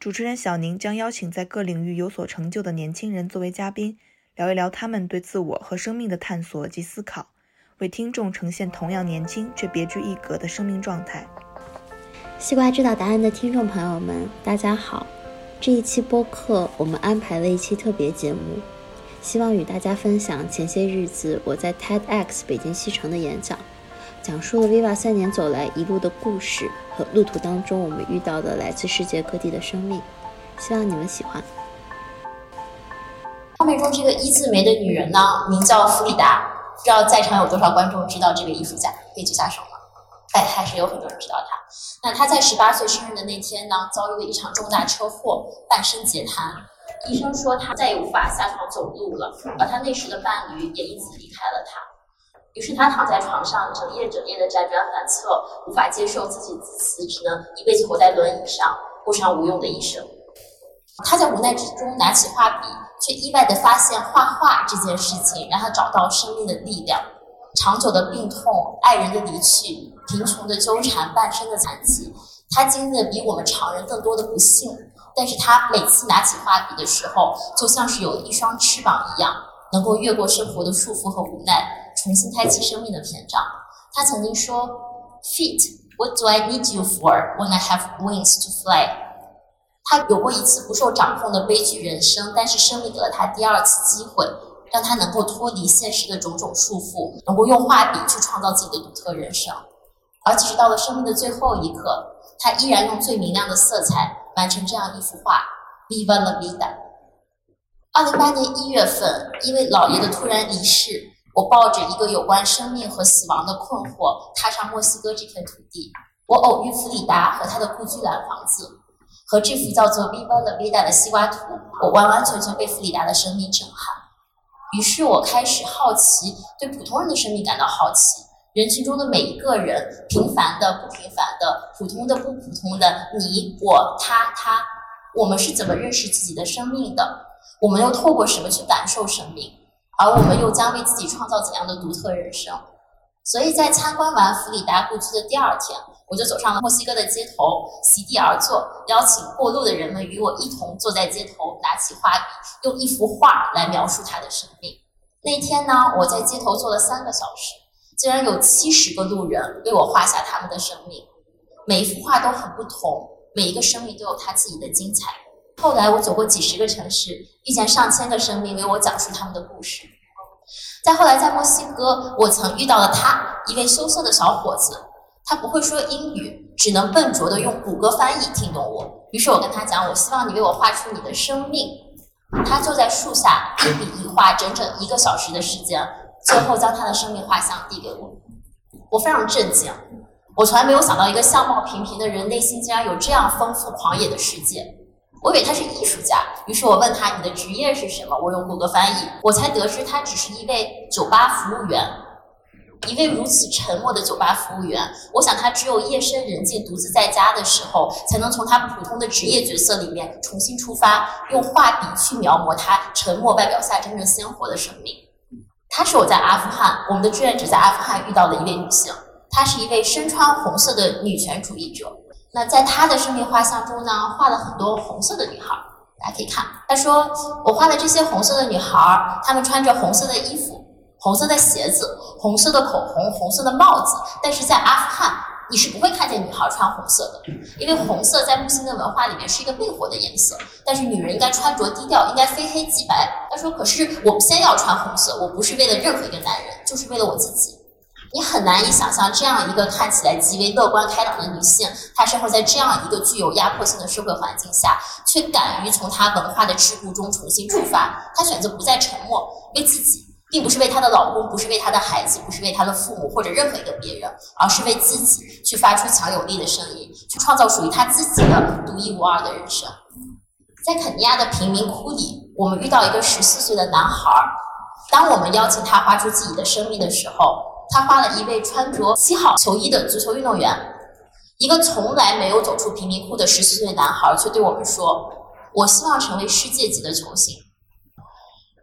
主持人小宁将邀请在各领域有所成就的年轻人作为嘉宾，聊一聊他们对自我和生命的探索及思考，为听众呈现同样年轻却别具一格的生命状态。西瓜知道答案的听众朋友们，大家好！这一期播客我们安排了一期特别节目，希望与大家分享前些日子我在 TEDx 北京西城的演讲。讲述了 Viva 三年走来一路的故事和路途当中我们遇到的来自世界各地的生命，希望你们喜欢。画面中这个一字眉的女人呢，名叫弗里达，不知道在场有多少观众知道这个艺术家，可以举下手吗？哎，还是有很多人知道她。那她在十八岁生日的那天呢，遭遇了一场重大车祸，半身截瘫。医生说她再也无法下床走路了，而她那时的伴侣也因此离开了她。于是他躺在床上，整夜整夜的辗转反侧，无法接受自己辞职只能一辈子活在轮椅上，过上无用的一生。他在无奈之中拿起画笔，却意外的发现画画这件事情让他找到生命的力量。长久的病痛、爱人的离去、贫穷的纠缠、半生的残疾，他经历了比我们常人更多的不幸。但是他每次拿起画笔的时候，就像是有一双翅膀一样，能够越过生活的束缚和无奈。重新开启生命的篇章。他曾经说：“Feet, what do I need you for when I have wings to fly？” 他有过一次不受掌控的悲剧人生，但是生命给了他第二次机会，让他能够脱离现实的种种束缚，能够用画笔去创造自己的独特人生。而即使到了生命的最后一刻，他依然用最明亮的色彩完成这样一幅画：“Viva la vida。”二零八年一月份，因为姥爷的突然离世。我抱着一个有关生命和死亡的困惑，踏上墨西哥这片土地。我偶遇弗里达和他的故居蓝房子，和这幅叫做《Viva la Vida》的西瓜图，我完完全全被弗里达的生命震撼。于是我开始好奇，对普通人的生命感到好奇。人群中的每一个人，平凡的、不平凡的、普通的、不普通的，你、我、他、他，我们是怎么认识自己的生命的？我们又透过什么去感受生命？而我们又将为自己创造怎样的独特人生？所以在参观完弗里达故居的第二天，我就走上了墨西哥的街头，席地而坐，邀请过路的人们与我一同坐在街头，拿起画笔，用一幅画来描述他的生命。那天呢，我在街头坐了三个小时，竟然有七十个路人为我画下他们的生命。每一幅画都很不同，每一个生命都有他自己的精彩。后来我走过几十个城市，遇见上千个生命为我讲述他们的故事。再后来，在墨西哥，我曾遇到了他，一位羞涩的小伙子。他不会说英语，只能笨拙地用谷歌翻译听懂我。于是我跟他讲：“我希望你为我画出你的生命。”他坐在树下一笔一画，整整一个小时的时间，最后将他的生命画像递给我。我非常震惊，我从来没有想到一个相貌平平的人内心竟然有这样丰富狂野的世界。我以为他是艺术家，于是我问他你的职业是什么？我用谷歌翻译，我才得知他只是一位酒吧服务员。一位如此沉默的酒吧服务员，我想他只有夜深人静、独自在家的时候，才能从他普通的职业角色里面重新出发，用画笔去描摹他沉默外表下真正鲜活的生命。她是我在阿富汗，我们的志愿者在阿富汗遇到的一位女性，她是一位身穿红色的女权主义者。那在他的生命画像中呢，画了很多红色的女孩，大家可以看。他说：“我画的这些红色的女孩，她们穿着红色的衣服、红色的鞋子、红色的口红、红色的帽子。但是在阿富汗，你是不会看见女孩穿红色的，因为红色在穆斯林文化里面是一个魅惑的颜色。但是女人应该穿着低调，应该非黑即白。”他说：“可是我偏要穿红色，我不是为了任何一个男人，就是为了我自己。”你很难以想象，这样一个看起来极为乐观开朗的女性，她生活在这样一个具有压迫性的社会环境下，却敢于从她文化的桎梏中重新出发。她选择不再沉默，为自己，并不是为她的老公，不是为她的孩子，不是为她的父母或者任何一个别人，而是为自己去发出强有力的声音，去创造属于她自己的独一无二的人生。在肯尼亚的贫民窟里。我们遇到一个十四岁的男孩儿，当我们邀请他画出自己的生命的时候，他画了一位穿着七号球衣的足球运动员。一个从来没有走出贫民窟的十四岁男孩，却对我们说：“我希望成为世界级的球星。”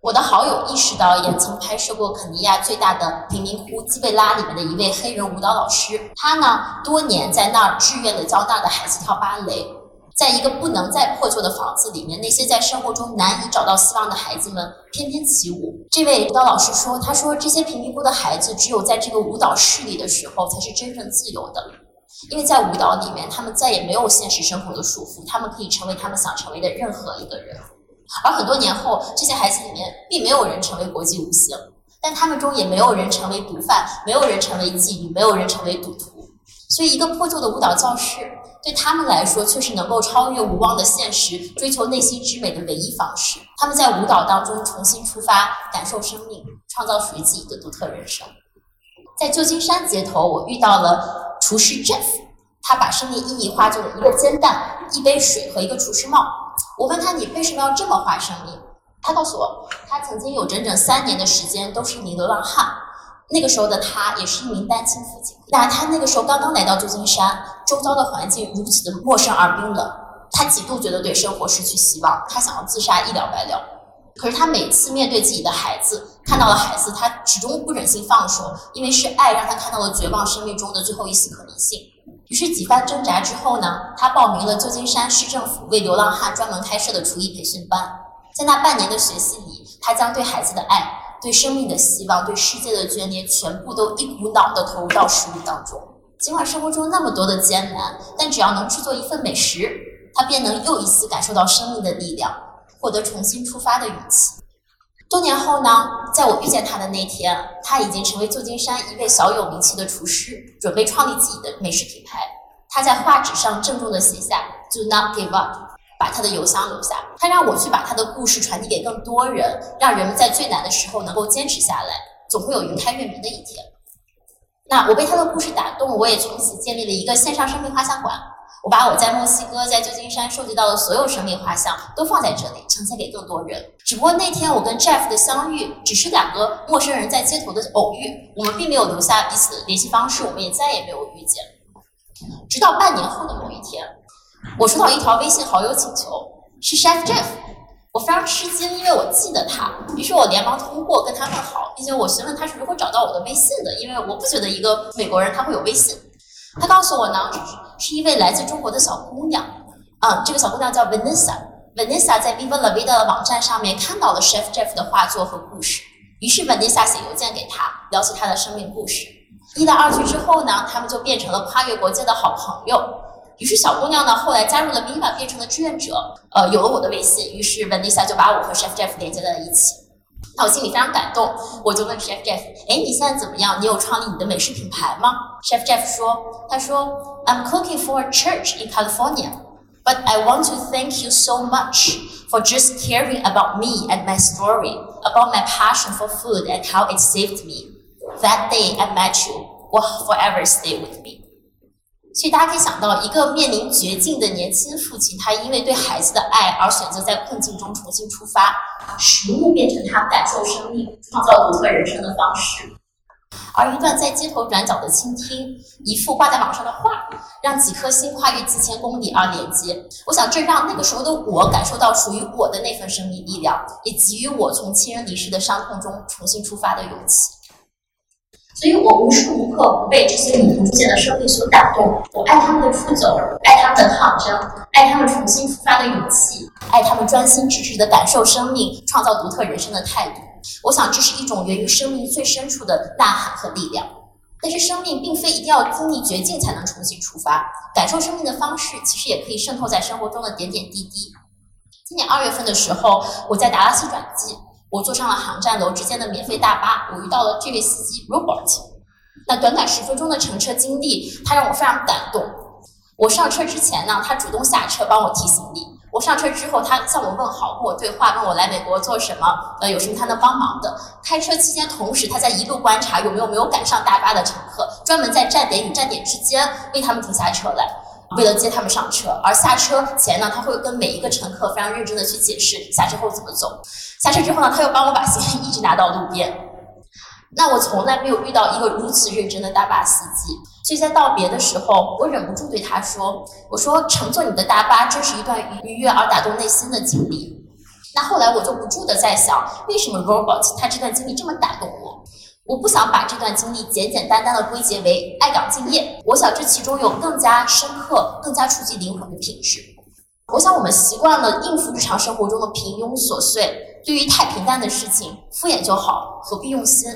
我的好友意识到，也曾拍摄过肯尼亚最大的贫民窟基贝拉里面的一位黑人舞蹈老师。他呢，多年在那儿志愿的教大的孩子跳芭蕾，在一个不能再破旧的房子里面，那些在生活中难以找到希望的孩子们翩翩起舞。这位舞蹈老师说：“他说这些贫民窟的孩子，只有在这个舞蹈室里的时候，才是真正自由的，因为在舞蹈里面，他们再也没有现实生活的束缚，他们可以成为他们想成为的任何一个人。”而很多年后，这些孩子里面并没有人成为国际舞星，但他们中也没有人成为毒贩，没有人成为妓女，没有人成为赌徒。所以，一个破旧的舞蹈教室对他们来说，却是能够超越无望的现实，追求内心之美的唯一方式。他们在舞蹈当中重新出发，感受生命，创造属于自己的独特人生。在旧金山街头，我遇到了厨师 Jeff，他把生命意义化作了一个煎蛋、一杯水和一个厨师帽。我问他：“你为什么要这么画生命？”他告诉我，他曾经有整整三年的时间都是一名流浪汉。那个时候的他也是一名单亲父亲。那他那个时候刚刚来到旧金山，周遭的环境如此的陌生而冰冷，他几度觉得对生活失去希望，他想要自杀，一了百了。可是他每次面对自己的孩子，看到了孩子，他始终不忍心放手，因为是爱让他看到了绝望生命中的最后一丝可能性。于是几番挣扎之后呢，他报名了旧金山市政府为流浪汉专门开设的厨艺培训班。在那半年的学习里，他将对孩子的爱、对生命的希望、对世界的眷恋，全部都一股脑的投入到食物当中。尽管生活中那么多的艰难，但只要能制作一份美食，他便能又一次感受到生命的力量，获得重新出发的勇气。多年后呢，在我遇见他的那天，他已经成为旧金山一位小有名气的厨师，准备创立自己的美食品牌。他在画纸上郑重地写下 “Do not give up”，把他的邮箱留下。他让我去把他的故事传递给更多人，让人们在最难的时候能够坚持下来，总会有云开月明的一天。那我被他的故事打动，我也从此建立了一个线上生命画像馆。我把我在墨西哥、在旧金山收集到的所有生命画像都放在这里，呈现给更多人。只不过那天我跟 Jeff 的相遇，只是两个陌生人在街头的偶遇，我们并没有留下彼此的联系方式，我们也再也没有遇见。直到半年后的某一天，我收到一条微信好友请求，是 Chef Jeff。我非常吃惊，因为我记得他，于是我连忙通过跟他问好，并且我询问他是如何找到我的微信的，因为我不觉得一个美国人他会有微信。他告诉我呢，是一位来自中国的小姑娘，啊，这个小姑娘叫 Vanessa。Vanessa 在 Viva La Vida 的网站上面看到了 Chef Jeff 的画作和故事，于是 Vanessa 写邮件给他，聊起他的生命故事。一来二去之后呢，他们就变成了跨越国界的好朋友。于是小姑娘呢，后来加入了 Viva，变成了志愿者，呃，有了我的微信，于是 Vanessa 就把我和 Chef Jeff 连接在了一起。那我心里非常感动，我就问 Chef Jeff：“ 哎，你现在怎么样？你有创立你的美食品牌吗？”Chef Jeff 说：“他说，I'm cooking for a church in California, but I want to thank you so much for just caring about me and my story, about my passion for food and how it saved me. That day I met you will forever stay with me.” 所以大家可以想到，一个面临绝境的年轻父亲，他因为对孩子的爱而选择在困境中重新出发，食物变成他感受生命、创造独特人生的方式。而一段在街头转角的倾听，一幅挂在网上的画，让几颗心跨越几千公里而连接。我想，这让那个时候的我感受到属于我的那份生命力量，也给予我从亲人离世的伤痛中重新出发的勇气。所以我无时无刻不被这些旅途出现的生命所打动。我爱他们的出走，爱他们的抗争，爱他们重新出发的勇气，爱他们专心致志的感受生命、创造独特人生的态度。我想，这是一种源于生命最深处的呐喊和力量。但是，生命并非一定要经历绝境才能重新出发。感受生命的方式，其实也可以渗透在生活中的点点滴滴。今年二月份的时候，我在达拉斯转机。我坐上了航站楼之间的免费大巴，我遇到了这位司机 Robert。那短短十分钟的乘车经历，他让我非常感动。我上车之前呢，他主动下车帮我提行李；我上车之后，他向我问好，跟我对话，问我来美国做什么，呃，有什么他能帮忙的。开车期间，同时他在一路观察有没有没有赶上大巴的乘客，专门在站点与站点之间为他们停下车来。为了接他们上车。而下车前呢，他会跟每一个乘客非常认真的去解释下车后怎么走。下车之后呢，他又帮我把行李一直拿到路边。那我从来没有遇到一个如此认真的大巴司机。所以在道别的时候，我忍不住对他说：“我说乘坐你的大巴，真是一段愉悦而打动内心的经历。”那后来我就不住的在想，为什么 Robert 他这段经历这么打动我？我不想把这段经历简简单单的归结为爱岗敬业，我想这其中有更加深刻、更加触及灵魂的品质。我想我们习惯了应付日常生活中的平庸琐碎，对于太平淡的事情敷衍就好，何必用心？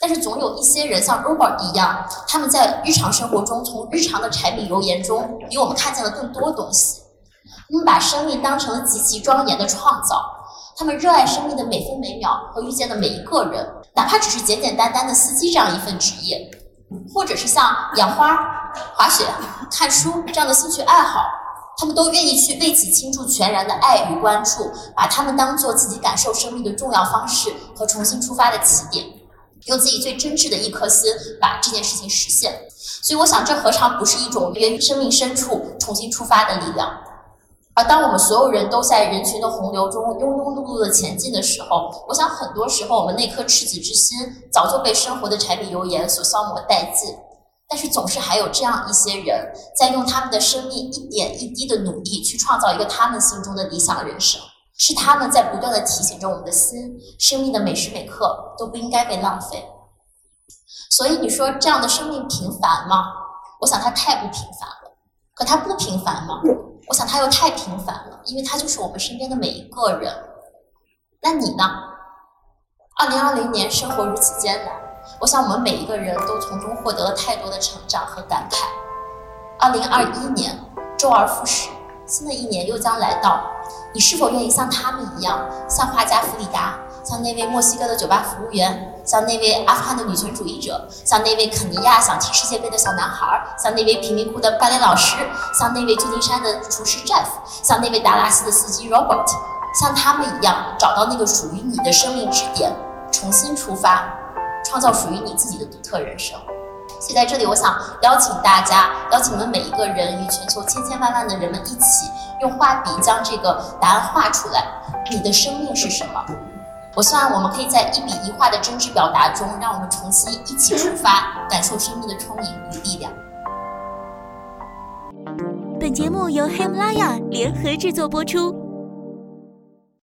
但是总有一些人像 Robert 一样，他们在日常生活中从日常的柴米油盐中，比我们看见了更多东西。他们把生命当成了极其庄严的创造，他们热爱生命的每分每秒和遇见的每一个人，哪怕只是简简单单的司机这样一份职业，或者是像养花、滑雪、看书这样的兴趣爱好，他们都愿意去为其倾注全然的爱与关注，把他们当做自己感受生命的重要方式和重新出发的起点，用自己最真挚的一颗心把这件事情实现。所以，我想这何尝不是一种源于生命深处重新出发的力量？而当我们所有人都在人群的洪流中庸庸碌碌的前进的时候，我想很多时候我们那颗赤子之心早就被生活的柴米油盐所消磨殆尽。但是总是还有这样一些人在用他们的生命一点一滴的努力去创造一个他们心中的理想人生，是他们在不断的提醒着我们的心，生命的每时每刻都不应该被浪费。所以你说这样的生命平凡吗？我想它太不平凡了。可它不平凡吗？我想他又太平凡了，因为他就是我们身边的每一个人。那你呢？二零二零年生活如此艰难，我想我们每一个人都从中获得了太多的成长和感慨。二零二一年周而复始，新的一年又将来到，你是否愿意像他们一样，像画家弗里达？像那位墨西哥的酒吧服务员，像那位阿富汗的女权主义者，像那位肯尼亚想踢世界杯的小男孩，像那位贫民窟的芭蕾老师，像那位旧金山的厨师 Jeff，像那位达拉斯的司机 Robert，像他们一样找到那个属于你的生命支点，重新出发，创造属于你自己的独特人生。所以在这里，我想邀请大家，邀请我们每一个人与全球千千万万的人们一起，用画笔将这个答案画出来。你的生命是什么？我希望我们可以在一笔一画的真挚表达中，让我们重新一起出发，感受生命的充盈与力量。本节目由喜马拉雅联合制作播出。